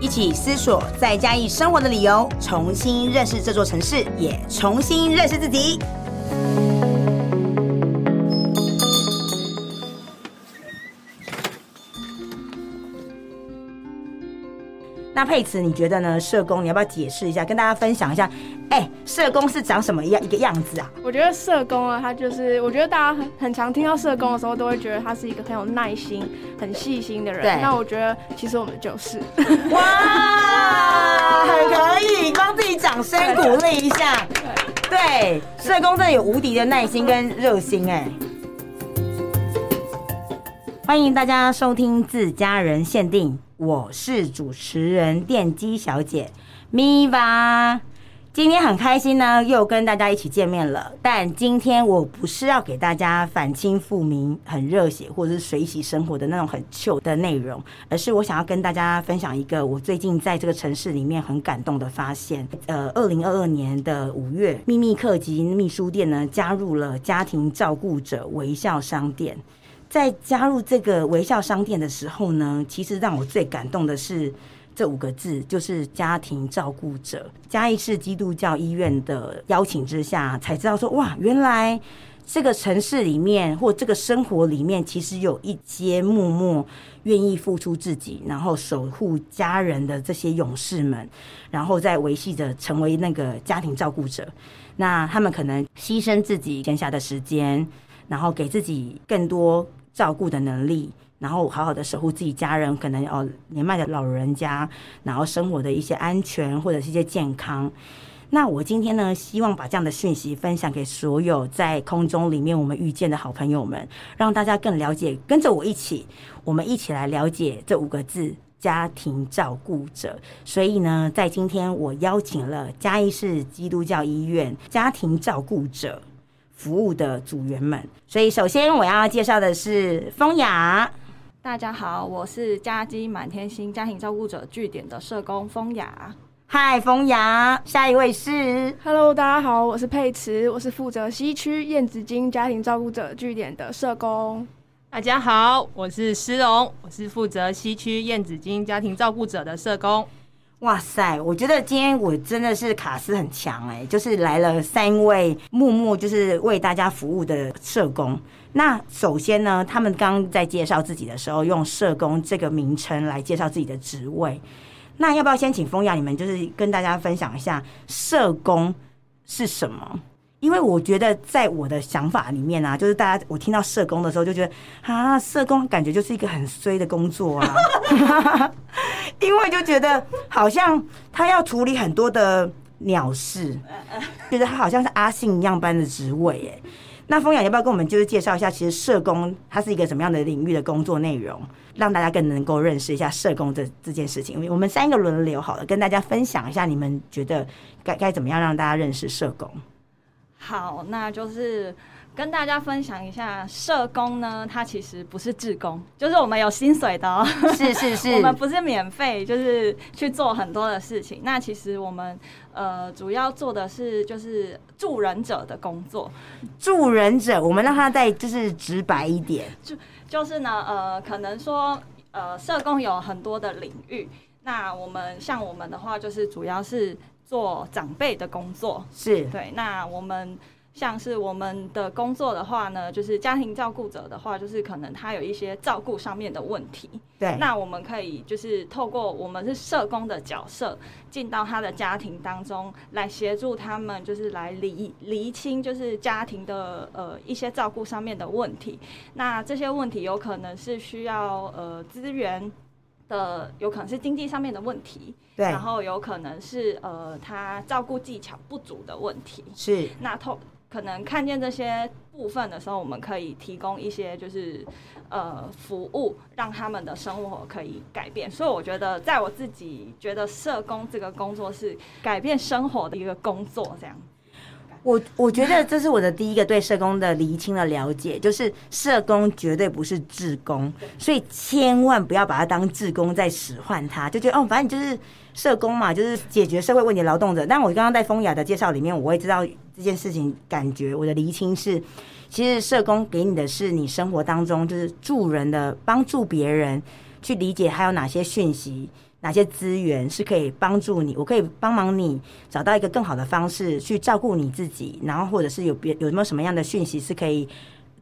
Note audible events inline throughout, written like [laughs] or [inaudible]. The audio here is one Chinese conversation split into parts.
一起思索在嘉义生活的理由，重新认识这座城市，也重新认识自己。那佩慈，你觉得呢？社工，你要不要解释一下，跟大家分享一下？哎、欸，社工是长什么样一个样子啊？我觉得社工啊，他就是，我觉得大家很很常听到社工的时候，都会觉得他是一个很有耐心、很细心的人。对。那我觉得，其实我们就是。哇，很可以，帮自己掌声鼓励一下。对，对，社工真的有无敌的耐心跟热心哎。欢迎大家收听自家人限定。我是主持人电机小姐咪吧，今天很开心呢，又跟大家一起见面了。但今天我不是要给大家反清复明、很热血或者是水洗生活的那种很糗的内容，而是我想要跟大家分享一个我最近在这个城市里面很感动的发现。呃，二零二二年的五月，秘密客及秘书店呢加入了家庭照顾者微笑商店。在加入这个微笑商店的时候呢，其实让我最感动的是这五个字，就是家庭照顾者。嘉义市基督教医院的邀请之下，才知道说哇，原来这个城市里面或这个生活里面，其实有一些默默愿意付出自己，然后守护家人的这些勇士们，然后在维系着成为那个家庭照顾者。那他们可能牺牲自己闲暇的时间，然后给自己更多。照顾的能力，然后好好的守护自己家人，可能哦年迈的老人家，然后生活的一些安全或者是一些健康。那我今天呢，希望把这样的讯息分享给所有在空中里面我们遇见的好朋友们，让大家更了解，跟着我一起，我们一起来了解这五个字——家庭照顾者。所以呢，在今天我邀请了嘉义市基督教医院家庭照顾者。服务的组员们，所以首先我要介绍的是风雅。大家好，我是家基满天星家庭照顾者据点的社工风雅。嗨，风雅。下一位是，Hello，大家好，我是佩慈，我是负责西区燕子金家庭照顾者据点的社工。大家好，我是诗蓉，我是负责西区燕子金家庭照顾者的社工。哇塞，我觉得今天我真的是卡斯很强哎，就是来了三位默默就是为大家服务的社工。那首先呢，他们刚在介绍自己的时候，用社工这个名称来介绍自己的职位。那要不要先请风雅你们就是跟大家分享一下社工是什么？因为我觉得，在我的想法里面啊，就是大家我听到社工的时候，就觉得啊，社工感觉就是一个很衰的工作啊，[laughs] 因为就觉得好像他要处理很多的鸟事，觉得他好像是阿信一样般的职位耶。那风雅要不要跟我们就是介绍一下，其实社工它是一个什么样的领域的工作内容，让大家更能够认识一下社工这这件事情？我们三个轮流好了，跟大家分享一下，你们觉得该该怎么样让大家认识社工？好，那就是跟大家分享一下，社工呢，它其实不是志工，就是我们有薪水的哦。是是是，[laughs] 我们不是免费，就是去做很多的事情。那其实我们呃，主要做的是就是助人者的工作。助人者，我们让他再就是直白一点，就就是呢，呃，可能说呃，社工有很多的领域。那我们像我们的话，就是主要是。做长辈的工作。是。对，那我们像是我们的工作的话呢，就是家庭照顾者的话，就是可能他有一些照顾上面的问题，对，那我们可以就是透过我们是社工的角色，进到他的家庭当中来协助他们，就是来厘厘清就是家庭的呃一些照顾上面的问题，那这些问题有可能是需要呃资源。的有可能是经济上面的问题，对，然后有可能是呃他照顾技巧不足的问题，是。那透可能看见这些部分的时候，我们可以提供一些就是呃服务，让他们的生活可以改变。所以我觉得，在我自己觉得社工这个工作是改变生活的一个工作，这样。我我觉得这是我的第一个对社工的厘清的了解，[laughs] 就是社工绝对不是志工，所以千万不要把它当志工在使唤他，就觉得哦，反正就是社工嘛，就是解决社会问题的劳动者。但我刚刚在风雅的介绍里面，我会知道这件事情，感觉我的厘清是，其实社工给你的是你生活当中就是助人的，帮助别人去理解还有哪些讯息。哪些资源是可以帮助你？我可以帮忙你找到一个更好的方式去照顾你自己，然后或者是有别有没有什么样的讯息是可以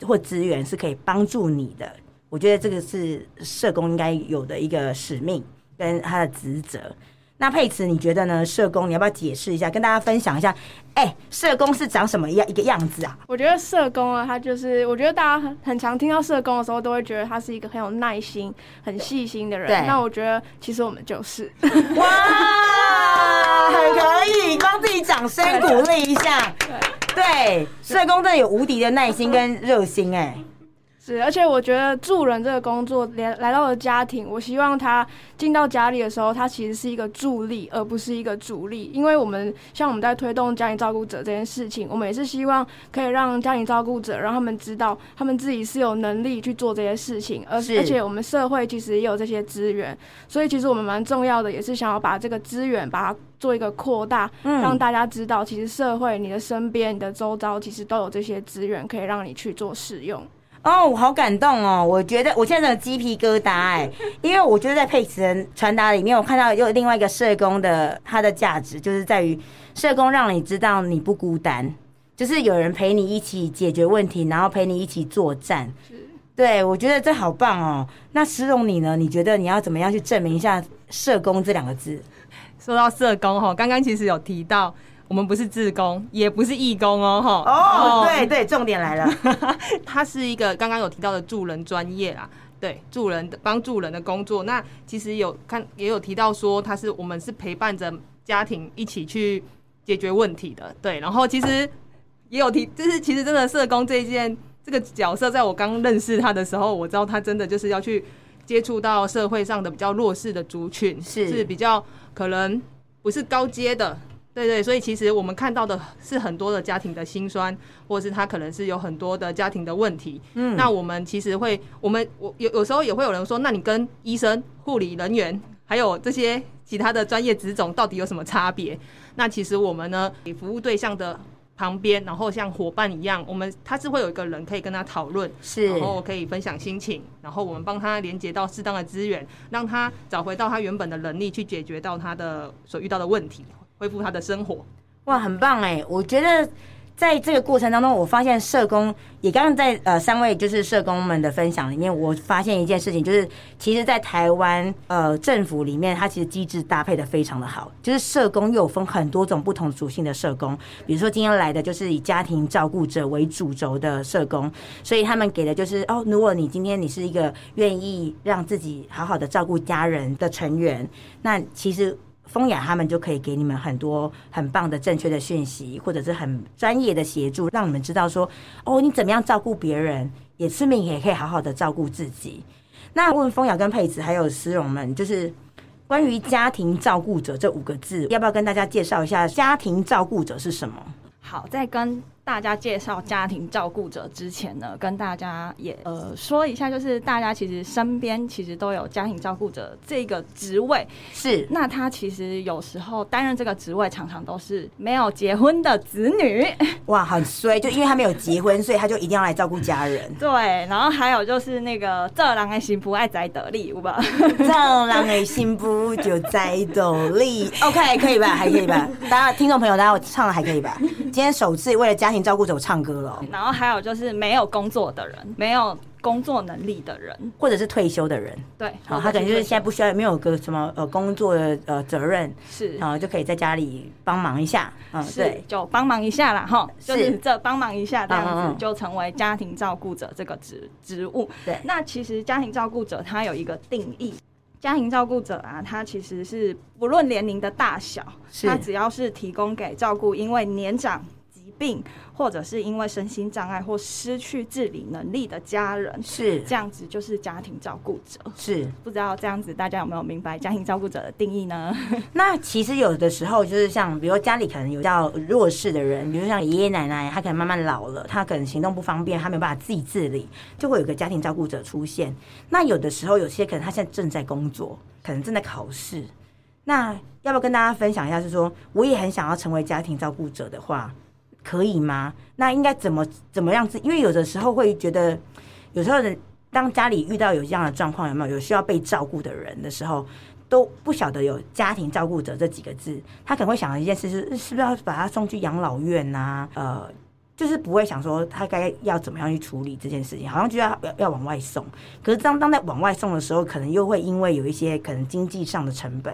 或资源是可以帮助你的？我觉得这个是社工应该有的一个使命跟他的职责。那佩慈，你觉得呢？社工，你要不要解释一下，跟大家分享一下？哎、欸，社工是长什么样一个样子啊？我觉得社工啊，他就是，我觉得大家很很常听到社工的时候，都会觉得他是一个很有耐心、很细心的人。对。那我觉得，其实我们就是。哇，很可以，帮自己掌声鼓励一下。对。对，社工真的有无敌的耐心跟热心、欸，哎。是，而且我觉得助人这个工作，连来到了家庭，我希望他进到家里的时候，他其实是一个助力，而不是一个主力。因为我们像我们在推动家庭照顾者这件事情，我们也是希望可以让家庭照顾者让他们知道，他们自己是有能力去做这些事情，而而且我们社会其实也有这些资源，所以其实我们蛮重要的，也是想要把这个资源把它做一个扩大，让大家知道，其实社会、你的身边、你的周遭，其实都有这些资源可以让你去做使用。哦，我好感动哦！我觉得我现在有鸡皮疙瘩哎，[laughs] 因为我觉得在佩慈人传达里面，我看到有另外一个社工的他的价值，就是在于社工让你知道你不孤单，就是有人陪你一起解决问题，然后陪你一起作战。对，我觉得这好棒哦。那诗蓉你呢？你觉得你要怎么样去证明一下社工这两个字？说到社工哈，刚刚其实有提到。我们不是自工，也不是义工哦，哈。哦，对对，重点来了，[laughs] 他是一个刚刚有提到的助人专业啦，对，助人的帮助人的工作。那其实有看也有提到说，他是我们是陪伴着家庭一起去解决问题的，对。然后其实也有提，就是其实真的社工这一件这个角色，在我刚认识他的时候，我知道他真的就是要去接触到社会上的比较弱势的族群，是是比较可能不是高阶的。对对，所以其实我们看到的是很多的家庭的辛酸，或者是他可能是有很多的家庭的问题。嗯，那我们其实会，我们我有有时候也会有人说，那你跟医生、护理人员还有这些其他的专业职种到底有什么差别？那其实我们呢，给服务对象的旁边，然后像伙伴一样，我们他是会有一个人可以跟他讨论，是，然后可以分享心情，然后我们帮他连接到适当的资源，让他找回到他原本的能力，去解决到他的所遇到的问题。恢复他的生活，哇，很棒哎！我觉得在这个过程当中，我发现社工也刚刚在呃三位就是社工们的分享里面，我发现一件事情，就是其实，在台湾呃政府里面，它其实机制搭配的非常的好，就是社工又有分很多种不同属性的社工，比如说今天来的就是以家庭照顾者为主轴的社工，所以他们给的就是哦，如果你今天你是一个愿意让自己好好的照顾家人的成员，那其实。风雅他们就可以给你们很多很棒的正确的讯息，或者是很专业的协助，让你们知道说，哦，你怎么样照顾别人，也顺便也可以好好的照顾自己。那问风雅跟佩子还有思荣们，就是关于家庭照顾者这五个字，要不要跟大家介绍一下家庭照顾者是什么？好，再跟。大家介绍家庭照顾者之前呢，跟大家也呃说一下，就是大家其实身边其实都有家庭照顾者这个职位，是那他其实有时候担任这个职位，常常都是没有结婚的子女，[laughs] 哇，很衰，就因为他没有结婚，所以他就一定要来照顾家人。[laughs] 对，然后还有就是那个做人的媳妇爱宅斗笠，有吧？[laughs] 做人的媳妇就在得力，OK，可以吧？还可以吧？大家听众朋友，大家我唱的还可以吧？今天首次为了家庭。照顾者唱歌了，然后还有就是没有工作的人，没有工作能力的人，或者是退休的人，对，好，他可能就是现在不需要，没有个什么呃工作的呃责任，是，然后就可以在家里帮忙一下，嗯，对，就帮忙一下啦。哈，就是这帮忙一下这样子就成为家庭照顾者这个职职务。对，那其实家庭照顾者他有一个定义，家庭照顾者啊，他其实是不论年龄的大小，他只要是提供给照顾因为年长。疾病，或者是因为身心障碍或失去自理能力的家人，是这样子，就是家庭照顾者。是，不知道这样子大家有没有明白家庭照顾者的定义呢？[laughs] 那其实有的时候就是像，比如家里可能有较弱势的人，比如像爷爷奶奶，他可能慢慢老了，他可能行动不方便，他没有办法自己自理，就会有个家庭照顾者出现。那有的时候，有些可能他现在正在工作，可能正在考试。那要不要跟大家分享一下？是说我也很想要成为家庭照顾者的话，可以吗？那应该怎么怎么样子？因为有的时候会觉得，有时候人当家里遇到有这样的状况，有没有有需要被照顾的人的时候，都不晓得有家庭照顾者这几个字，他可能会想的一件事是，是不是要把他送去养老院呐、呃，就是不会想说他该要怎么样去处理这件事情，好像就要要往外送。可是当当在往外送的时候，可能又会因为有一些可能经济上的成本。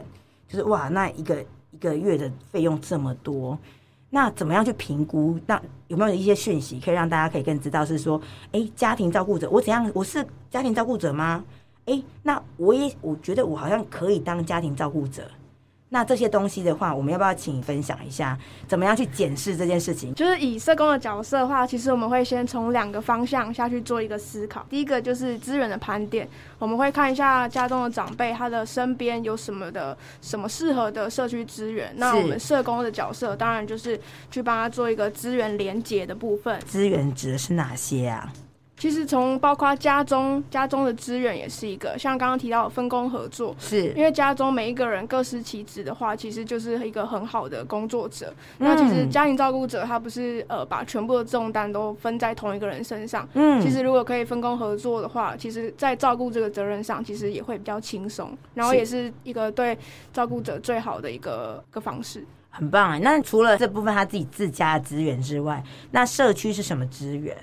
就是哇，那一个一个月的费用这么多，那怎么样去评估？那有没有一些讯息可以让大家可以更知道？是说，哎，家庭照顾者，我怎样？我是家庭照顾者吗？哎，那我也我觉得我好像可以当家庭照顾者。那这些东西的话，我们要不要请你分享一下，怎么样去检视这件事情？就是以社工的角色的话，其实我们会先从两个方向下去做一个思考。第一个就是资源的盘点，我们会看一下家中的长辈，他的身边有什么的什么适合的社区资源。那我们社工的角色，当然就是去帮他做一个资源连结的部分。资源指的是哪些啊？其实从包括家中家中的资源也是一个，像刚刚提到的分工合作，是因为家中每一个人各司其职的话，其实就是一个很好的工作者。嗯、那其实家庭照顾者他不是呃把全部的重担都分在同一个人身上，嗯，其实如果可以分工合作的话，其实在照顾这个责任上，其实也会比较轻松，然后也是一个对照顾者最好的一个一个方式。很棒啊！那除了这部分他自己自家的资源之外，那社区是什么资源？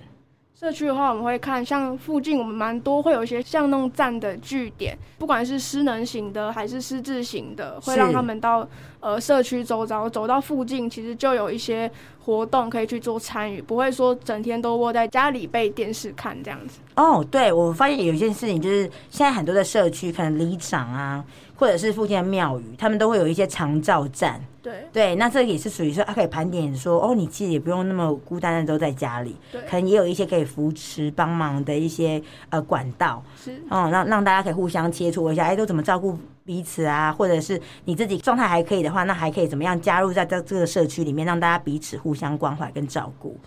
社区的话，我们会看像附近我们蛮多会有一些像那种站的据点，不管是失能型的还是失智型的，会让他们到呃社区周遭走到附近，其实就有一些活动可以去做参与，不会说整天都窝在家里被电视看这样子。哦，对，我发现有一件事情就是现在很多的社区可能里长啊。或者是附近的庙宇，他们都会有一些长照站。对对，那这也是属于说，他可以盘点说，哦，你其实也不用那么孤单的都在家里，可能也有一些可以扶持帮忙的一些呃管道。是，哦，让让大家可以互相切磋一下，哎，都怎么照顾彼此啊？或者是你自己状态还可以的话，那还可以怎么样加入在这这个社区里面，让大家彼此互相关怀跟照顾。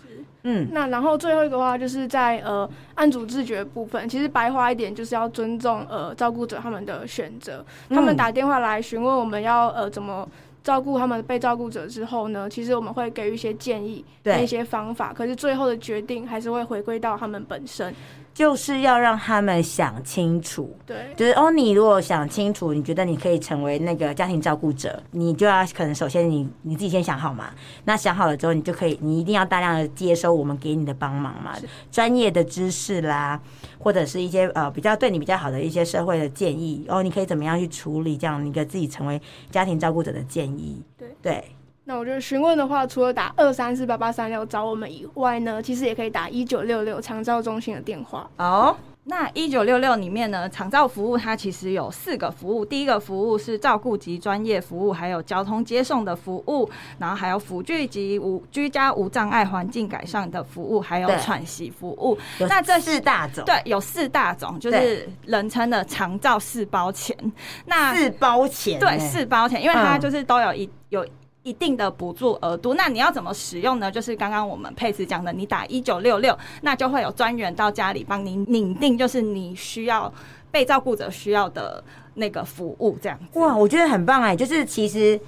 嗯，那然后最后一个话就是在呃案主自觉部分，其实白话一点就是要尊重呃照顾者他们的选择。他们打电话来询问我们要呃怎么照顾他们被照顾者之后呢，其实我们会给予一些建议，对一些方法。可是最后的决定还是会回归到他们本身。就是要让他们想清楚，对，就是哦，你如果想清楚，你觉得你可以成为那个家庭照顾者，你就要可能首先你你自己先想好嘛。那想好了之后，你就可以，你一定要大量的接收我们给你的帮忙嘛，专业的知识啦，或者是一些呃比较对你比较好的一些社会的建议。哦，你可以怎么样去处理这样一个自己成为家庭照顾者的建议，对。对。那我觉得询问的话，除了打二三四八八三六找我们以外呢，其实也可以打一九六六长照中心的电话。哦，那一九六六里面呢，长照服务它其实有四个服务。第一个服务是照顾及专业服务，还有交通接送的服务，然后还有辅具及无居家无障碍环境改善的服务，还有喘息服务。那这四大种，对，有四大种，就是人称的长照四包钱。那四包钱，对，四包钱，因为它就是都有一有。一定的补助额度，那你要怎么使用呢？就是刚刚我们佩慈讲的，你打一九六六，那就会有专员到家里帮你拟定，就是你需要被照顾者需要的那个服务，这样。哇，我觉得很棒哎，就是其实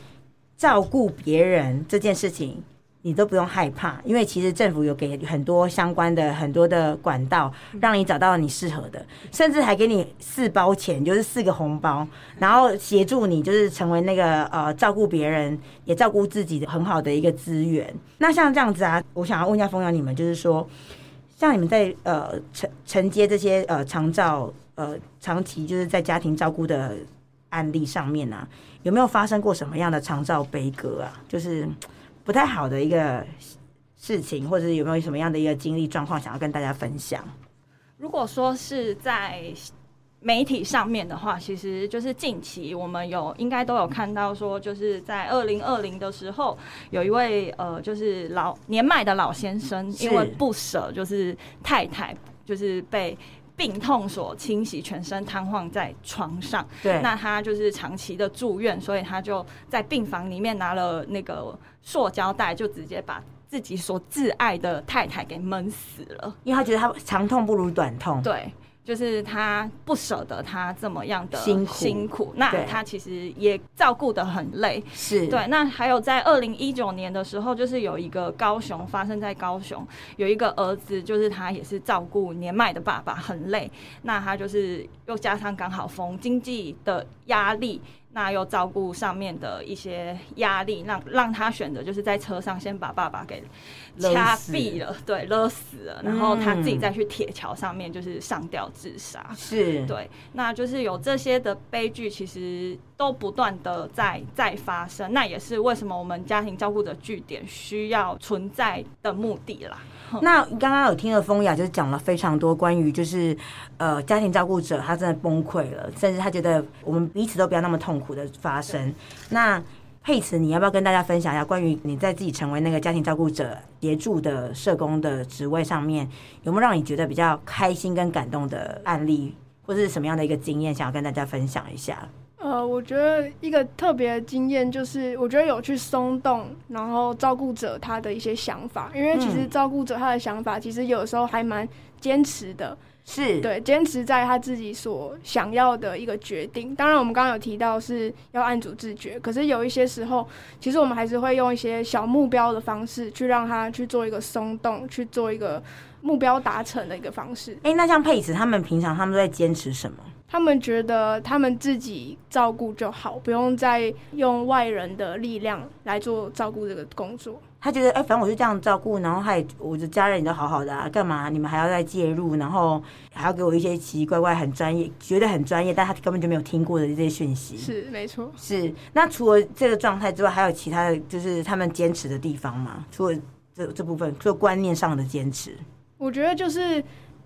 照顾别人这件事情。你都不用害怕，因为其实政府有给很多相关的很多的管道，让你找到你适合的，甚至还给你四包钱，就是四个红包，然后协助你就是成为那个呃照顾别人也照顾自己的很好的一个资源。那像这样子啊，我想要问一下蜂鸟你们，就是说，像你们在呃承承接这些呃长照呃长期就是在家庭照顾的案例上面啊，有没有发生过什么样的长照悲歌啊？就是。不太好的一个事情，或者是有没有什么样的一个经历状况想要跟大家分享？如果说是在媒体上面的话，其实就是近期我们有应该都有看到说，就是在二零二零的时候，有一位呃，就是老年迈的老先生，因为不舍就是太太就是被病痛所侵袭，全身瘫痪在床上。对，那他就是长期的住院，所以他就在病房里面拿了那个塑胶袋，就直接把自己所挚爱的太太给闷死了，因为他觉得他长痛不如短痛。对。就是他不舍得他这么样的辛苦，辛苦，那他其实也照顾的很累。是对。那还有在二零一九年的时候，就是有一个高雄发生在高雄，有一个儿子，就是他也是照顾年迈的爸爸，很累。那他就是又加上刚好逢经济的压力。那又照顾上面的一些压力，让让他选择就是在车上先把爸爸给掐毙了，对，勒死了，然后他自己再去铁桥上面就是上吊自杀。是，对，那就是有这些的悲剧，其实都不断的在在发生。那也是为什么我们家庭照顾的据点需要存在的目的啦。那刚刚有听了风雅，就是讲了非常多关于就是呃家庭照顾者他真的崩溃了，甚至他觉得我们彼此都不要那么痛苦的发生。那沛慈，你要不要跟大家分享一下关于你在自己成为那个家庭照顾者协助的社工的职位上面，有没有让你觉得比较开心跟感动的案例，或者是什么样的一个经验，想要跟大家分享一下？呃，我觉得一个特别的经验就是，我觉得有去松动，然后照顾者他的一些想法，因为其实照顾者他的想法，其实有时候还蛮坚持的，是对，坚持在他自己所想要的一个决定。当然，我们刚刚有提到是要按主自觉，可是有一些时候，其实我们还是会用一些小目标的方式去让他去做一个松动，去做一个目标达成的一个方式。哎、欸，那像佩子他们平常他们都在坚持什么？他们觉得他们自己照顾就好，不用再用外人的力量来做照顾这个工作。他觉得，哎、欸，反正我就这样照顾，然后还我的家人也都好好的啊，干嘛你们还要再介入，然后还要给我一些奇奇怪怪、很专业、觉得很专业，但他根本就没有听过的这些讯息。是，没错。是。那除了这个状态之外，还有其他的就是他们坚持的地方吗？除了这这部分，除了观念上的坚持，我觉得就是。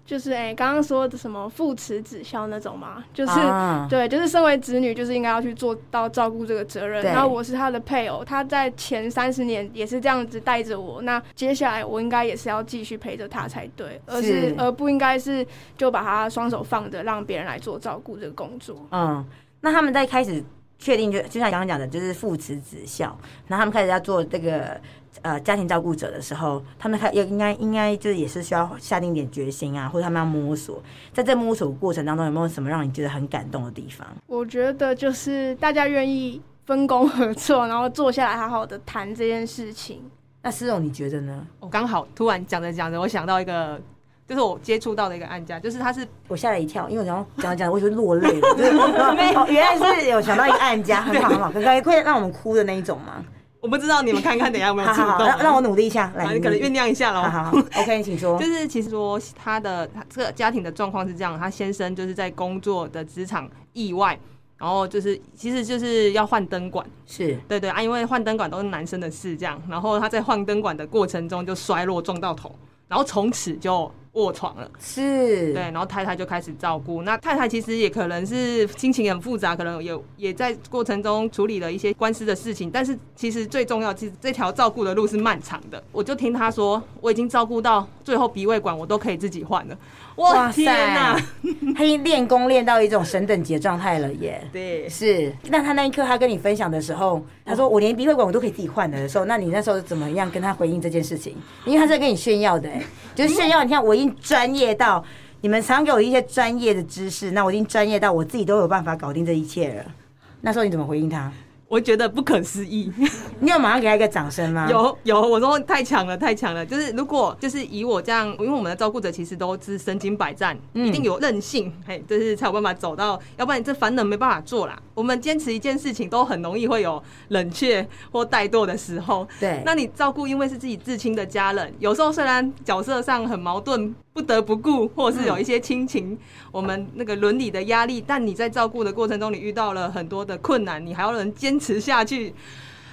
就是哎，刚刚说的什么父慈子孝那种嘛，就是、啊、对，就是身为子女，就是应该要去做到照顾这个责任。对然后我是他的配偶，他在前三十年也是这样子带着我，那接下来我应该也是要继续陪着他才对，而是，是而不应该是就把他双手放着，让别人来做照顾这个工作。嗯，那他们在开始确定就就像刚刚讲的，就是父慈子孝，然后他们开始要做这个。呃，家庭照顾者的时候，他们还也应该应该就是也是需要下定点决心啊，或者他们要摸索。在这摸索过程当中，有没有什么让你觉得很感动的地方？我觉得就是大家愿意分工合作，然后坐下来好好的谈这件事情。那思荣你觉得呢？我刚好突然讲着讲着，我想到一个，就是我接触到的一个案家，就是他是我吓了一跳，因为我想讲讲，我就落泪了。就是哦，原来是有想到一个案家，很好很好，刚刚快让我们哭的那一种吗？我不知道你们看看，等一下有没有触动？好好好，让我努力一下，来，你可能酝酿一下喽。好，OK，请说。[laughs] 就是其实说他的他这个家庭的状况是这样，他先生就是在工作的职场意外，然后就是其实就是要换灯管，是对对啊，因为换灯管都是男生的事，这样，然后他在换灯管的过程中就摔落撞到头，然后从此就。卧床了，是对，然后太太就开始照顾。那太太其实也可能是心情很复杂，可能有也在过程中处理了一些官司的事情。但是其实最重要，其实这条照顾的路是漫长的。我就听他说，我已经照顾到最后鼻胃管我都可以自己换了。哇天哪，他已经练功练到一种神等级的状态了耶！对，是。那他那一刻他跟你分享的时候，他说我连鼻胃管我都可以自己换的时候，那你那时候怎么样跟他回应这件事情？因为他在跟你炫耀的，哎，就是炫耀。你看我已经专业到你们常给我一些专业的知识，那我已经专业到我自己都有办法搞定这一切了。那时候你怎么回应他？我觉得不可思议，[laughs] 你有马上给他一个掌声吗？有有，我说太强了，太强了。就是如果就是以我这样，因为我们的照顾者其实都是身经百战，嗯、一定有韧性，嘿，就是才有办法走到，要不然你这凡人没办法做啦。我们坚持一件事情都很容易会有冷却或怠惰的时候。对，那你照顾因为是自己至亲的家人，有时候虽然角色上很矛盾。不得不顾，或是有一些亲情，嗯、我们那个伦理的压力。但你在照顾的过程中，你遇到了很多的困难，你还要能坚持下去，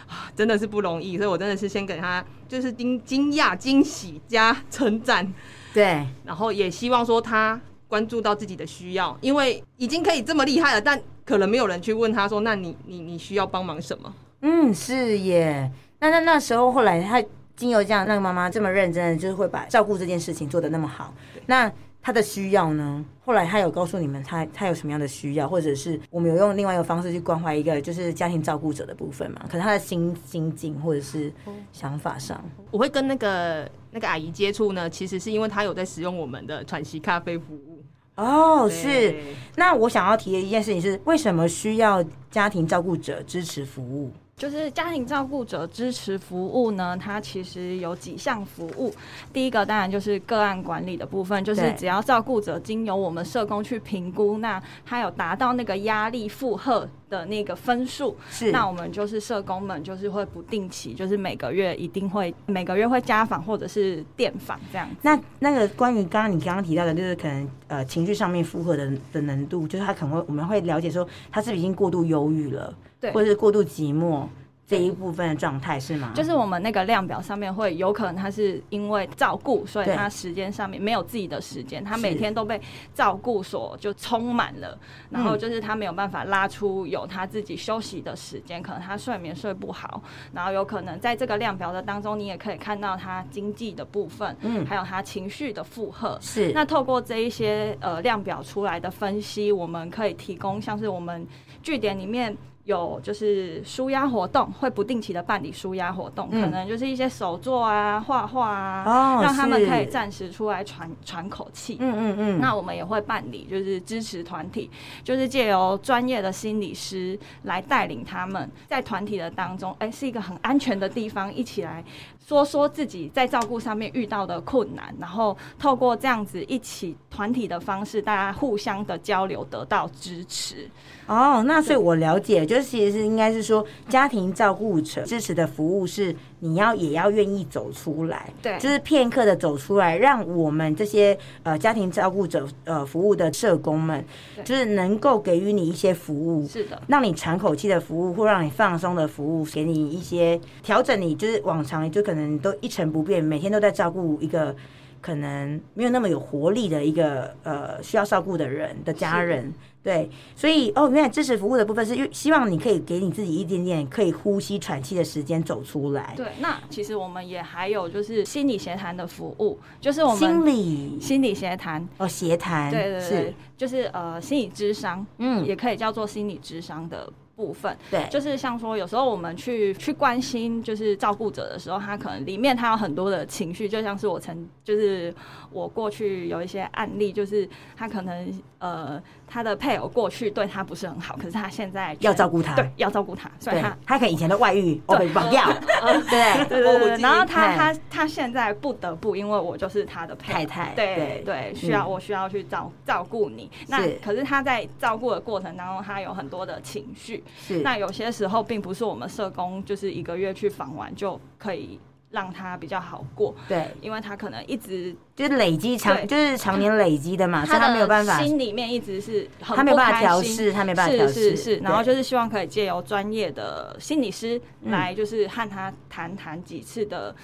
啊，真的是不容易。所以我真的是先给他，就是惊惊讶、惊喜加称赞。对，然后也希望说他关注到自己的需要，因为已经可以这么厉害了，但可能没有人去问他说：“那你你你需要帮忙什么？”嗯，是耶。那那那时候后来他经由这样，那个妈妈这么认真的，就是会把照顾这件事情做得那么好。那他的需要呢？后来他有告诉你们他他有什么样的需要，或者是我们有用另外一个方式去关怀一个就是家庭照顾者的部分嘛？可能他的心心境或者是想法上，我会跟那个那个阿姨接触呢，其实是因为他有在使用我们的喘息咖啡服务。哦，是。那我想要提的一件事情是，为什么需要家庭照顾者支持服务？就是家庭照顾者支持服务呢，它其实有几项服务。第一个当然就是个案管理的部分，就是只要照顾者经由我们社工去评估，那他有达到那个压力负荷的那个分数，是那我们就是社工们就是会不定期，就是每个月一定会每个月会家访或者是电访这样。那那个关于刚刚你刚刚提到的，就是可能呃情绪上面负荷的的难度，就是他可能会我们会了解说他是不是已经过度忧郁了。对，或者是过度寂寞这一部分的状态是吗？就是我们那个量表上面会有可能他是因为照顾，所以他时间上面没有自己的时间，他每天都被照顾所就充满了，然后就是他没有办法拉出有他自己休息的时间，可能他睡眠睡不好，然后有可能在这个量表的当中，你也可以看到他经济的部分，嗯，还有他情绪的负荷。是，那透过这一些呃量表出来的分析，我们可以提供像是我们据点里面。有就是舒压活动，会不定期的办理舒压活动，嗯，可能就是一些手作啊、画画啊，哦，让他们可以暂时出来喘喘口气。嗯嗯嗯。那我们也会办理就是支持团体，就是借由专业的心理师来带领他们在团体的当中，哎，是一个很安全的地方，一起来说说自己在照顾上面遇到的困难，然后透过这样子一起团体的方式，大家互相的交流，得到支持。哦，那所以我了解，就是其实是应该是说，家庭照顾者支持的服务是你要也要愿意走出来，对，就是片刻的走出来，让我们这些呃家庭照顾者呃服务的社工们，就是能够给予你一些服务，是的，让你喘口气的服务，或让你放松的服务，给你一些调整，你就是往常就可能都一成不变，每天都在照顾一个可能没有那么有活力的一个呃需要照顾的人的家人。对，所以哦，原来支持服务的部分是希望你可以给你自己一点点可以呼吸喘气的时间走出来。对，那其实我们也还有就是心理协谈的服务，就是我们心理心理协谈哦，协谈对对对，是就是呃心理智商，嗯，也可以叫做心理智商的。部分对，就是像说，有时候我们去去关心，就是照顾者的时候，他可能里面他有很多的情绪，就像是我曾就是我过去有一些案例，就是他可能呃他的配偶过去对他不是很好，可是他现在要照顾他，对，要照顾他，所以他他可能以前的外遇对，不要，[laughs] 对。对对对，然后他他他现在不得不，因为我就是他的太太，对对，需要我需要去照照顾你，那可是他在照顾的过程当中，他有很多的情绪。是，那有些时候并不是我们社工就是一个月去访完就可以让他比较好过，对，因为他可能一直就是累积长，就是常年累积的嘛，所以他没有办法，心里面一直是很他没有办法调试，他没办法调试，是然后就是希望可以借由专业的心理师来，就是和他谈谈几次的。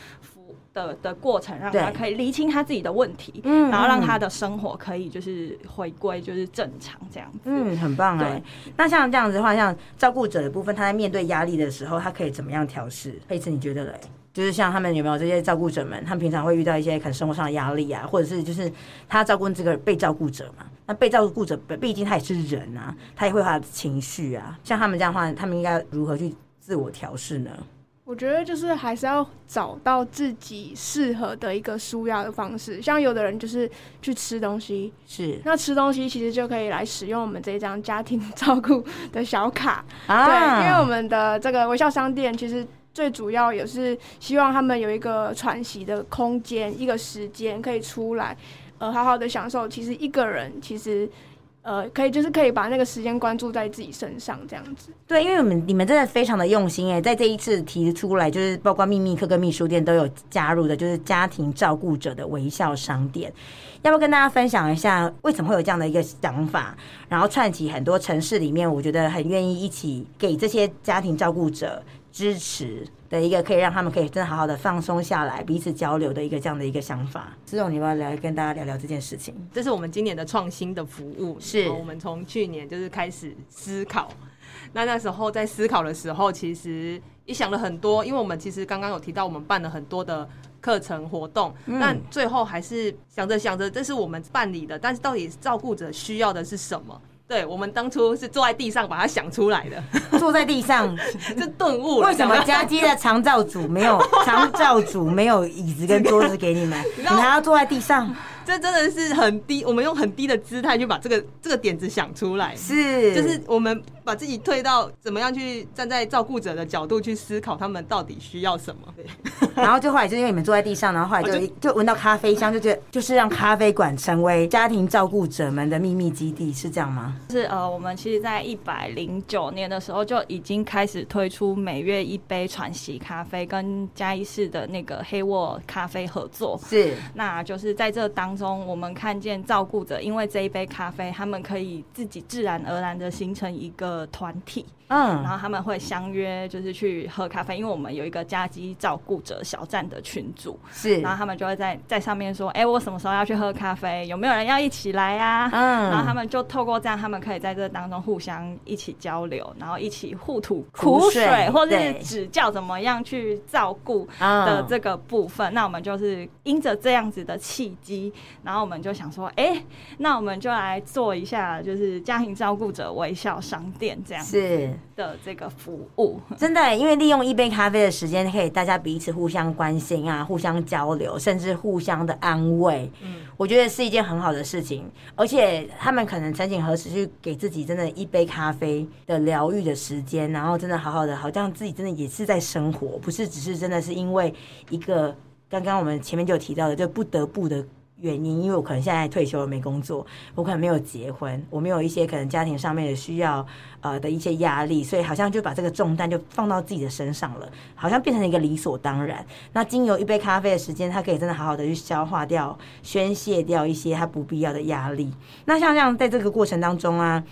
的的过程，让他可以厘清他自己的问题，嗯，然后让他的生活可以就是回归就是正常这样子，嗯，很棒哎。那像这样子的话，像照顾者的部分，他在面对压力的时候，他可以怎么样调试？佩慈，你觉得嘞？就是像他们有没有这些照顾者们，他们平常会遇到一些可能生活上的压力啊，或者是就是他照顾这个被照顾者嘛？那被照顾者毕竟他也是人啊，他也会有他的情绪啊。像他们这样的话，他们应该如何去自我调试呢？我觉得就是还是要找到自己适合的一个舒压的方式。像有的人就是去吃东西，是那吃东西其实就可以来使用我们这张家庭 [laughs] 照顾的小卡啊。对，因为我们的这个微笑商店其实最主要也是希望他们有一个喘息的空间，一个时间可以出来，呃，好好的享受。其实一个人其实。呃，可以，就是可以把那个时间关注在自己身上，这样子。对，因为我们你们真的非常的用心哎，在这一次提出来，就是包括秘密客跟秘书店都有加入的，就是家庭照顾者的微笑商店。要不要跟大家分享一下，为什么会有这样的一个想法？然后串起很多城市里面，我觉得很愿意一起给这些家庭照顾者支持的一个可以让他们可以真的好好的放松下来，彼此交流的一个这样的一个想法。志勇，你要来跟大家聊聊这件事情？这是我们今年的创新的服务，是我们从去年就是开始思考。那那时候在思考的时候，其实也想了很多，因为我们其实刚刚有提到，我们办了很多的课程活动，嗯、但最后还是想着想着，这是我们办理的，但是到底照顾者需要的是什么？对，我们当初是坐在地上把它想出来的，[laughs] [laughs] 坐在地上就顿悟了。为什么家鸡的长照组没有 [laughs] 长照组没有椅子跟桌子给你们，你们还要坐在地上？这真的是很低，我们用很低的姿态去把这个这个点子想出来，是，就是我们把自己退到怎么样去站在照顾者的角度去思考他们到底需要什么。对，然后就后来就因为你们坐在地上，然后后来就就闻到咖啡香，就觉得就是让咖啡馆成为家庭照顾者们的秘密基地，是这样吗？是呃，我们其实在一百零九年的时候就已经开始推出每月一杯传奇咖啡，跟嘉义市的那个黑沃咖啡合作。是，那就是在这当。当中，我们看见照顾者因为这一杯咖啡，他们可以自己自然而然的形成一个团体。嗯，然后他们会相约，就是去喝咖啡，因为我们有一个家机照顾者小站的群组，是，然后他们就会在在上面说，哎、欸，我什么时候要去喝咖啡？有没有人要一起来呀、啊？嗯，然后他们就透过这样，他们可以在这当中互相一起交流，然后一起互吐苦水，或者是指教怎么样去照顾的这个部分。那我们就是因着这样子的契机，然后我们就想说，哎、欸，那我们就来做一下，就是家庭照顾者微笑商店这样子。是。的这个服务 [laughs] 真的，因为利用一杯咖啡的时间，可以大家彼此互相关心啊，互相交流，甚至互相的安慰。嗯，我觉得是一件很好的事情。而且他们可能曾几何时去给自己真的一杯咖啡的疗愈的时间，然后真的好好的，好像自己真的也是在生活，不是只是真的是因为一个刚刚我们前面就有提到的，就不得不的。原因，因为我可能现在退休了，没工作，我可能没有结婚，我没有一些可能家庭上面的需要，呃的一些压力，所以好像就把这个重担就放到自己的身上了，好像变成了一个理所当然。那经由一杯咖啡的时间，他可以真的好好的去消化掉、宣泄掉一些他不必要的压力。那像这样，在这个过程当中啊，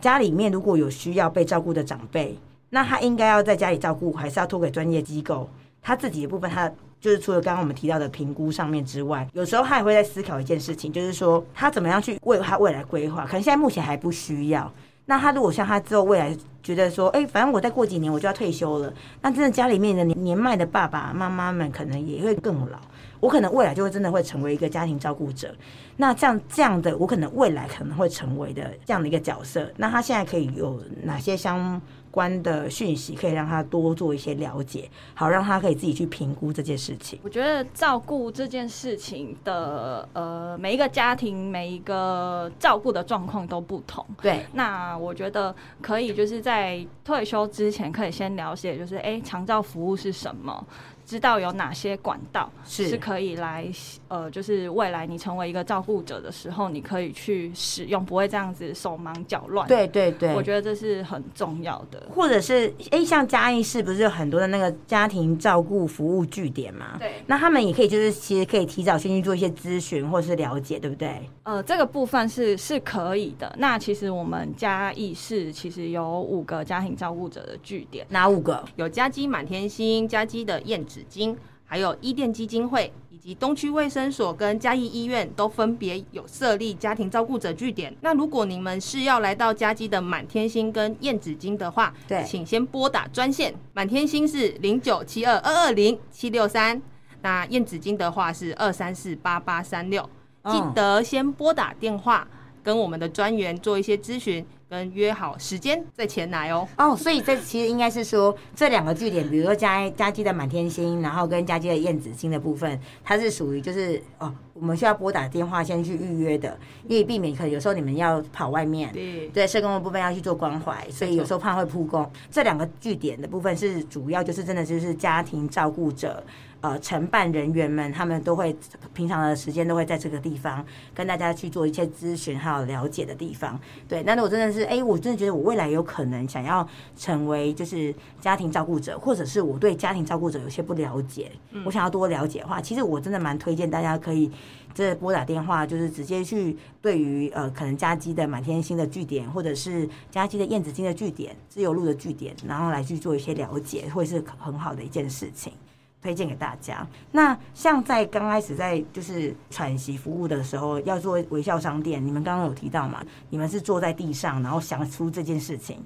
家里面如果有需要被照顾的长辈，那他应该要在家里照顾，还是要托给专业机构？他自己的部分，他。就是除了刚刚我们提到的评估上面之外，有时候他也会在思考一件事情，就是说他怎么样去为他未来规划。可能现在目前还不需要。那他如果像他之后未来觉得说，哎，反正我再过几年我就要退休了，那真的家里面的年迈的爸爸妈妈们可能也会更老。我可能未来就会真的会成为一个家庭照顾者。那这样这样的，我可能未来可能会成为的这样的一个角色。那他现在可以有哪些相？关的讯息可以让他多做一些了解，好让他可以自己去评估这件事情。我觉得照顾这件事情的呃每一个家庭每一个照顾的状况都不同。对，那我觉得可以就是在退休之前可以先了解，就是哎长照服务是什么。知道有哪些管道是。可以来，呃，就是未来你成为一个照顾者的时候，你可以去使用，不会这样子手忙脚乱。对对对，我觉得这是很重要的。或者是，哎、欸，像嘉义市不是有很多的那个家庭照顾服务据点嘛？对，那他们也可以，就是其实可以提早先去做一些咨询或者是了解，对不对？呃，这个部分是是可以的。那其实我们嘉义市其实有五个家庭照顾者的据点，哪五个？有嘉基满天星、嘉基的燕子金，还有伊甸基金会以及东区卫生所跟嘉义医院都分别有设立家庭照顾者据点。那如果你们是要来到嘉基的满天星跟燕子金的话，对，请先拨打专线。满天星是零九七二二二零七六三，那燕子金的话是二三四八八三六。记得先拨打电话跟我们的专员做一些咨询。跟约好时间再前来哦。哦，所以这其实应该是说这两个据点，比如说嘉嘉基的满天星，然后跟嘉基的燕子星的部分，它是属于就是哦，我们需要拨打电话先去预约的，因为避免可能有时候你们要跑外面，对对，社工的部分要去做关怀，所以有时候怕会扑工。这两个据点的部分是主要就是真的就是家庭照顾者。呃承办人员们，他们都会平常的时间都会在这个地方跟大家去做一些咨询还有了解的地方。对，那如果真的是哎，我真的觉得我未来有可能想要成为就是家庭照顾者，或者是我对家庭照顾者有些不了解，我想要多了解的话，其实我真的蛮推荐大家可以这拨打电话，就是直接去对于呃可能家基的满天星的据点，或者是家基的燕子金的据点、自由路的据点，然后来去做一些了解，会是很好的一件事情。推荐给大家。那像在刚开始在就是喘息服务的时候，要做微笑商店，你们刚刚有提到嘛？你们是坐在地上，然后想出这件事情，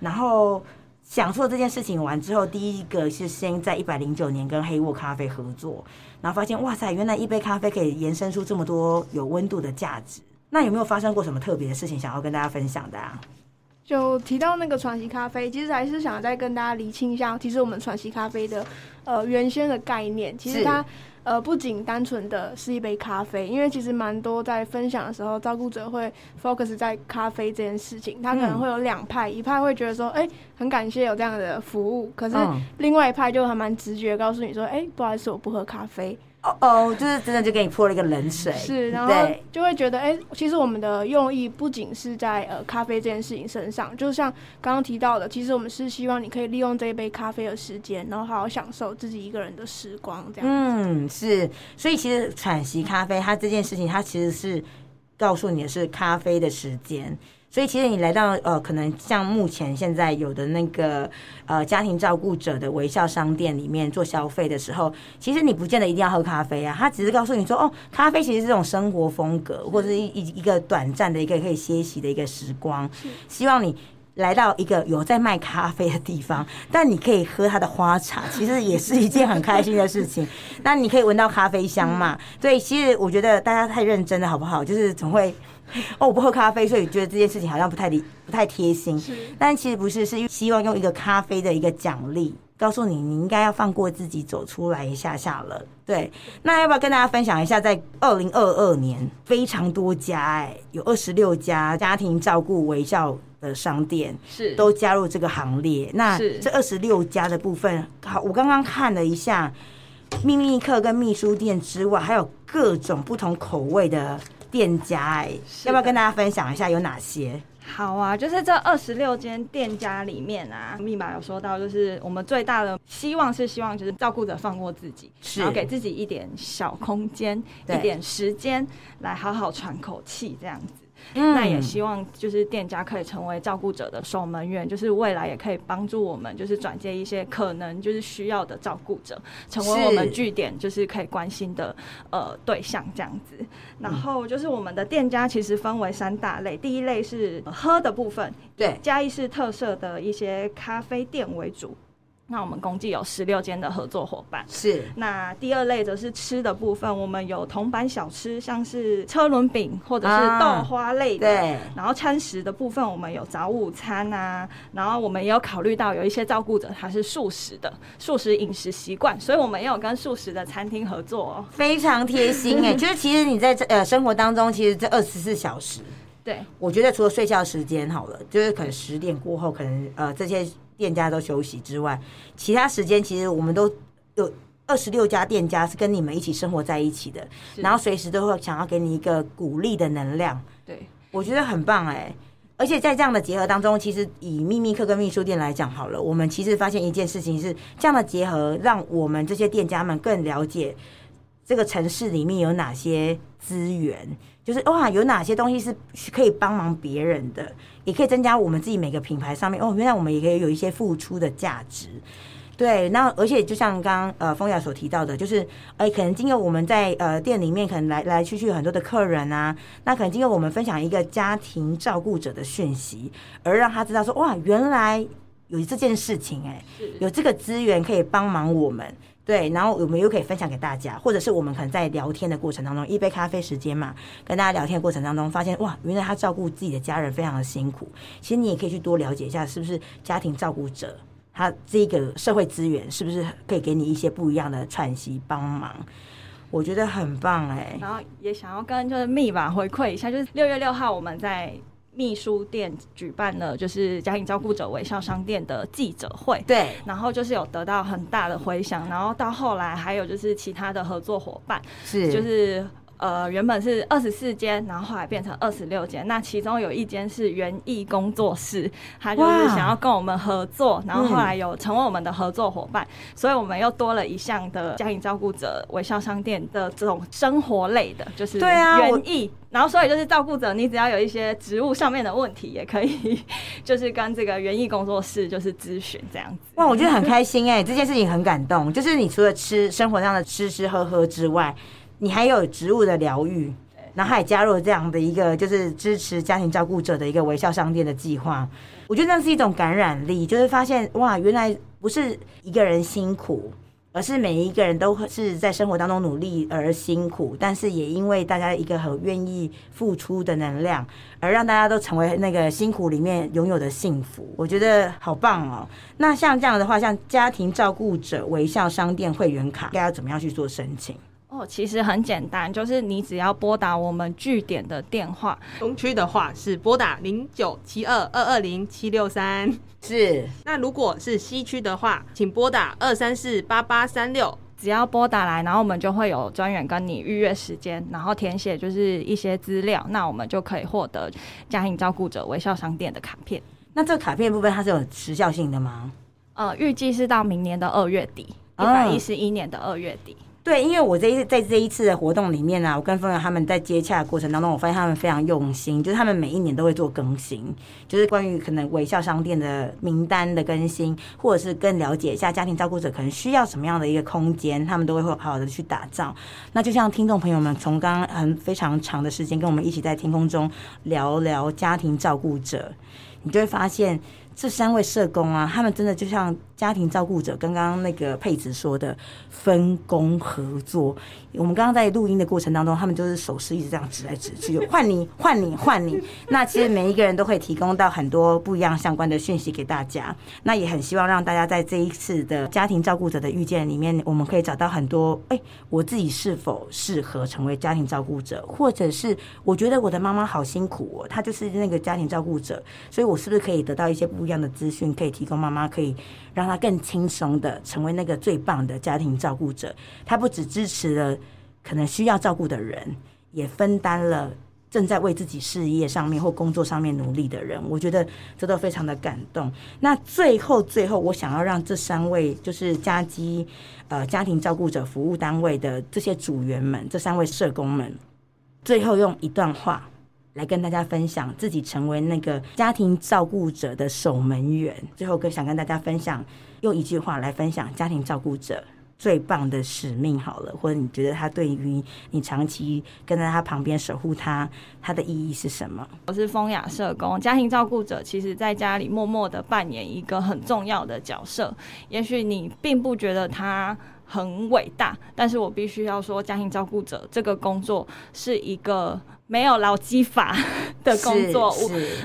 然后想出这件事情完之后，第一个是先在一百零九年跟黑沃咖啡合作，然后发现哇塞，原来一杯咖啡可以延伸出这么多有温度的价值。那有没有发生过什么特别的事情想要跟大家分享的啊？就提到那个喘息咖啡，其实还是想再跟大家厘清一下，其实我们喘息咖啡的呃原先的概念，其实它呃不仅单纯的是一杯咖啡，因为其实蛮多在分享的时候，照顾者会 focus 在咖啡这件事情，他可能会有两派，一派会觉得说，哎，很感谢有这样的服务，可是另外一派就还蛮直觉告诉你说，哎，不好意思，我不喝咖啡。哦哦，就是真的就给你泼了一个冷水，是，然后就会觉得，哎、欸，其实我们的用意不仅是在呃咖啡这件事情身上，就像刚刚提到的，其实我们是希望你可以利用这一杯咖啡的时间，然后好好享受自己一个人的时光，这样。嗯，是，所以其实喘息咖啡它这件事情，它其实是告诉你的是咖啡的时间。所以其实你来到呃，可能像目前现在有的那个呃家庭照顾者的微笑商店里面做消费的时候，其实你不见得一定要喝咖啡啊，他只是告诉你说，哦，咖啡其实是这种生活风格，或者是一一一个短暂的一个可以歇息的一个时光。希望你来到一个有在卖咖啡的地方，但你可以喝它的花茶，其实也是一件很开心的事情。[laughs] 那你可以闻到咖啡香嘛？对，其实我觉得大家太认真了，好不好？就是总会。[laughs] 哦，我不喝咖啡，所以觉得这件事情好像不太理、不太贴心。是，但其实不是，是希望用一个咖啡的一个奖励，告诉你你应该要放过自己，走出来一下下了。对，那要不要跟大家分享一下，在二零二二年，非常多家哎、欸，有二十六家家庭照顾微笑的商店是都加入这个行列。那这二十六家的部分，好，我刚刚看了一下，秘密客跟秘书店之外，还有各种不同口味的。店家哎，要不要跟大家分享一下有哪些？好啊，就是这二十六间店家里面啊，密码有说到，就是我们最大的希望是希望就是照顾者放过自己，然后给自己一点小空间，一点时间来好好喘口气，这样子。嗯、那也希望就是。店家可以成为照顾者的守门员，就是。未来也可以帮助我们，就是转接一些可能就是需要的照顾者，成为我们据点就是可以关心的呃对象这样子。然后就是我们的店家其实分为三大类，第一类是喝的部分，对，嘉义市特色的一些咖啡店为主。那我们共计有十六间的合作伙伴，是。那第二类则是吃的部分，我们有铜板小吃，像是车轮饼或者是豆花类的。啊、对。然后餐食的部分，我们有早午餐啊。然后我们也有考虑到有一些照顾者他是素食的，素食饮食习惯，所以我们也有跟素食的餐厅合作哦。非常贴心哎，[laughs] 就是其实你在这呃生活当中，其实这二十四小时，对，我觉得除了睡觉时间好了，就是可能十点过后，可能呃这些。店家都休息之外，其他时间其实我们都有二十六家店家是跟你们一起生活在一起的，然后随时都会想要给你一个鼓励的能量。对，我觉得很棒哎、欸！而且在这样的结合当中，其实以秘密客跟秘书店来讲好了，我们其实发现一件事情是这样的结合，让我们这些店家们更了解这个城市里面有哪些资源。就是哇，有哪些东西是可以帮忙别人的，也可以增加我们自己每个品牌上面哦。原来我们也可以有一些付出的价值，对。那而且就像刚刚呃风雅所提到的，就是哎、欸，可能经过我们在呃店里面可能来来去去很多的客人啊，那可能经过我们分享一个家庭照顾者的讯息，而让他知道说哇，原来有这件事情哎、欸，有这个资源可以帮忙我们。对，然后我们又可以分享给大家，或者是我们可能在聊天的过程当中，一杯咖啡时间嘛，跟大家聊天的过程当中，发现哇，原来他照顾自己的家人非常的辛苦。其实你也可以去多了解一下，是不是家庭照顾者他这个社会资源是不是可以给你一些不一样的喘息帮忙？我觉得很棒哎。然后也想要跟就是密码回馈一下，就是六月六号我们在。秘书店举办了就是家庭照顾者微笑商店的记者会，对，然后就是有得到很大的回响，然后到后来还有就是其他的合作伙伴，是就是。呃，原本是二十四间，然后后来变成二十六间。那其中有一间是园艺工作室，他就是想要跟我们合作，然后后来有成为我们的合作伙伴，嗯、所以我们又多了一项的家庭照顾者微笑商店的这种生活类的，就是园艺。然后所以就是照顾者，你只要有一些植物上面的问题，也可以 [laughs] 就是跟这个园艺工作室就是咨询这样子。哇，我觉得很开心哎、欸，这件事情很感动。就是你除了吃生活上的吃吃喝喝之外，你还有植物的疗愈，然后还加入了这样的一个就是支持家庭照顾者的一个微笑商店的计划。我觉得那是一种感染力，就是发现哇，原来不是一个人辛苦，而是每一个人都是在生活当中努力而辛苦，但是也因为大家一个很愿意付出的能量，而让大家都成为那个辛苦里面拥有的幸福。我觉得好棒哦。那像这样的话，像家庭照顾者微笑商店会员卡，该要怎么样去做申请？哦，其实很简单，就是你只要拨打我们据点的电话，东区的话是拨打零九七二二二零七六三，是。那如果是西区的话，请拨打二三四八八三六，只要拨打来，然后我们就会有专员跟你预约时间，然后填写就是一些资料，那我们就可以获得家庭照顾者微笑商店的卡片。那这个卡片部分它是有时效性的吗？呃，预计是到明年的二月底，一百一十一年的二月底。对，因为我这一次在这一次的活动里面呢、我跟风友他们在接洽的过程当中，我发现他们非常用心，就是他们每一年都会做更新，就是关于可能微笑商店的名单的更新，或者是更了解一下家庭照顾者可能需要什么样的一个空间，他们都会会好好的去打造。那就像听众朋友们从刚刚很非常长的时间跟我们一起在天空中聊聊家庭照顾者，你就会发现这三位社工啊，他们真的就像。家庭照顾者，刚刚那个佩子说的分工合作，我们刚刚在录音的过程当中，他们就是手势一直这样指来指去，换你换你换你。那其实每一个人都会提供到很多不一样相关的讯息给大家。那也很希望让大家在这一次的家庭照顾者的遇见里面，我们可以找到很多，哎，我自己是否适合成为家庭照顾者，或者是我觉得我的妈妈好辛苦哦，她就是那个家庭照顾者，所以我是不是可以得到一些不一样的资讯，可以提供妈妈可以让。她更轻松的成为那个最棒的家庭照顾者。他不只支持了可能需要照顾的人，也分担了正在为自己事业上面或工作上面努力的人。我觉得这都非常的感动。那最后，最后，我想要让这三位就是家基呃家庭照顾者服务单位的这些组员们，这三位社工们，最后用一段话。来跟大家分享自己成为那个家庭照顾者的守门员。最后，更想跟大家分享，用一句话来分享家庭照顾者最棒的使命。好了，或者你觉得他对于你长期跟在他旁边守护他，他的意义是什么？我是风雅社工，家庭照顾者其实在家里默默的扮演一个很重要的角色。也许你并不觉得他很伟大，但是我必须要说，家庭照顾者这个工作是一个。没有劳基法的工作，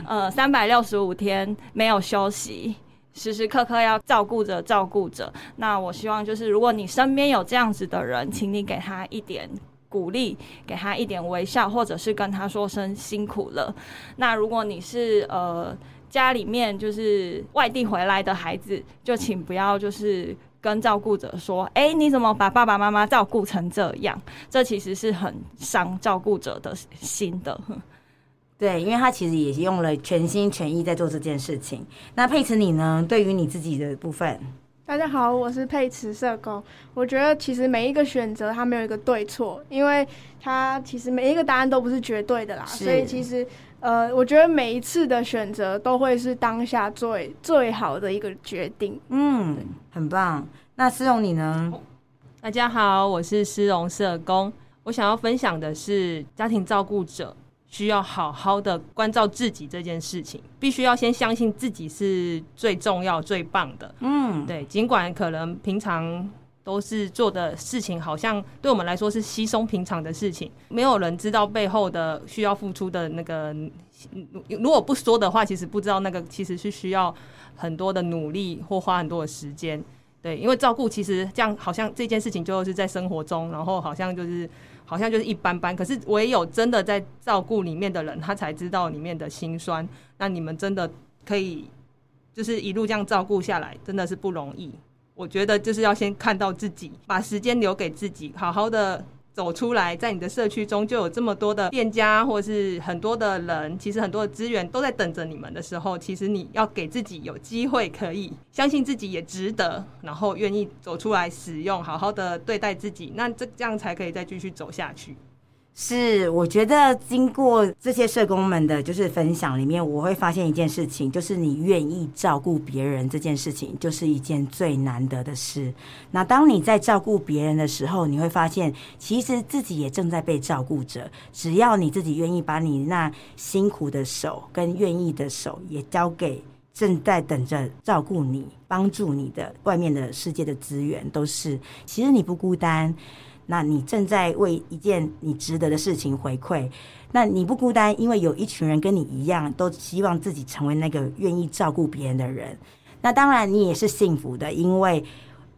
呃，三百六十五天没有休息，时时刻刻要照顾着照顾着。那我希望就是，如果你身边有这样子的人，请你给他一点鼓励，给他一点微笑，或者是跟他说声辛苦了。那如果你是呃家里面就是外地回来的孩子，就请不要就是。跟照顾者说：“哎、你怎么把爸爸妈妈照顾成这样？这其实是很伤照顾者的心的。”对，因为他其实也用了全心全意在做这件事情。那佩慈你呢？对于你自己的部分，大家好，我是佩慈社工。我觉得其实每一个选择它没有一个对错，因为它其实每一个答案都不是绝对的啦。所以其实。呃，我觉得每一次的选择都会是当下最最好的一个决定。嗯，很棒。那诗荣你呢？大家好，我是诗荣社工。我想要分享的是，家庭照顾者需要好好的关照自己这件事情，必须要先相信自己是最重要、最棒的。嗯，对，尽管可能平常。都是做的事情，好像对我们来说是稀松平常的事情，没有人知道背后的需要付出的那个。如果不说的话，其实不知道那个其实是需要很多的努力或花很多的时间。对，因为照顾其实这样好像这件事情就是在生活中，然后好像就是好像就是一般般。可是唯有真的在照顾里面的人，他才知道里面的辛酸。那你们真的可以就是一路这样照顾下来，真的是不容易。我觉得就是要先看到自己，把时间留给自己，好好的。走出来，在你的社区中就有这么多的店家，或是很多的人，其实很多的资源都在等着你们的时候，其实你要给自己有机会，可以相信自己也值得，然后愿意走出来使用，好好的对待自己，那这这样才可以再继续走下去。是，我觉得经过这些社工们的就是分享里面，我会发现一件事情，就是你愿意照顾别人这件事情，就是一件最难得的事。那当你在照顾别人的时候，你会发现，其实自己也正在被照顾着。只要你自己愿意把你那辛苦的手跟愿意的手，也交给正在等着照顾你、帮助你的外面的世界的资源，都是，其实你不孤单。那你正在为一件你值得的事情回馈，那你不孤单，因为有一群人跟你一样，都希望自己成为那个愿意照顾别人的人。那当然，你也是幸福的，因为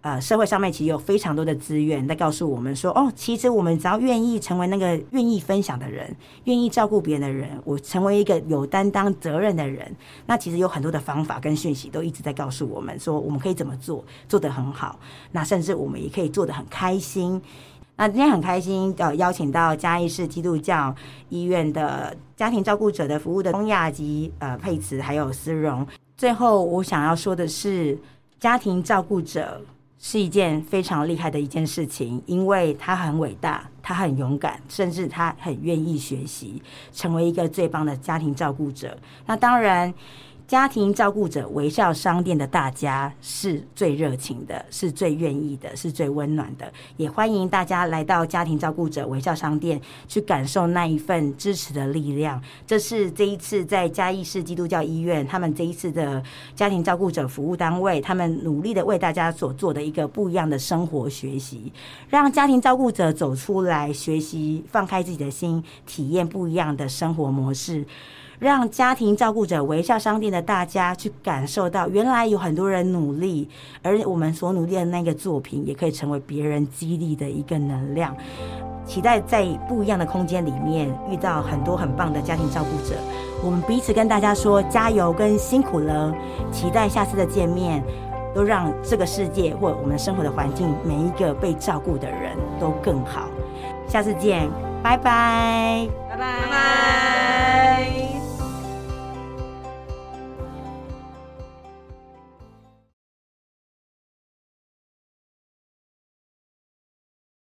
呃，社会上面其实有非常多的资源在告诉我们说，哦，其实我们只要愿意成为那个愿意分享的人，愿意照顾别人的人，我成为一个有担当责任的人，那其实有很多的方法跟讯息都一直在告诉我们说，我们可以怎么做，做得很好，那甚至我们也可以做得很开心。那今天很开心，呃，邀请到嘉义市基督教医院的家庭照顾者的服务的东亚及呃佩慈还有思荣。最后，我想要说的是，家庭照顾者是一件非常厉害的一件事情，因为他很伟大，他很勇敢，甚至他很愿意学习，成为一个最棒的家庭照顾者。那当然。家庭照顾者微笑商店的大家是最热情的，是最愿意的，是最温暖的。也欢迎大家来到家庭照顾者微笑商店，去感受那一份支持的力量。这是这一次在嘉义市基督教医院，他们这一次的家庭照顾者服务单位，他们努力的为大家所做的一个不一样的生活学习，让家庭照顾者走出来学习，放开自己的心，体验不一样的生活模式。让家庭照顾者微笑商店的大家去感受到，原来有很多人努力，而我们所努力的那个作品，也可以成为别人激励的一个能量。期待在不一样的空间里面遇到很多很棒的家庭照顾者，我们彼此跟大家说加油跟辛苦了。期待下次的见面，都让这个世界或我们生活的环境，每一个被照顾的人都更好。下次见，拜拜，拜拜。拜拜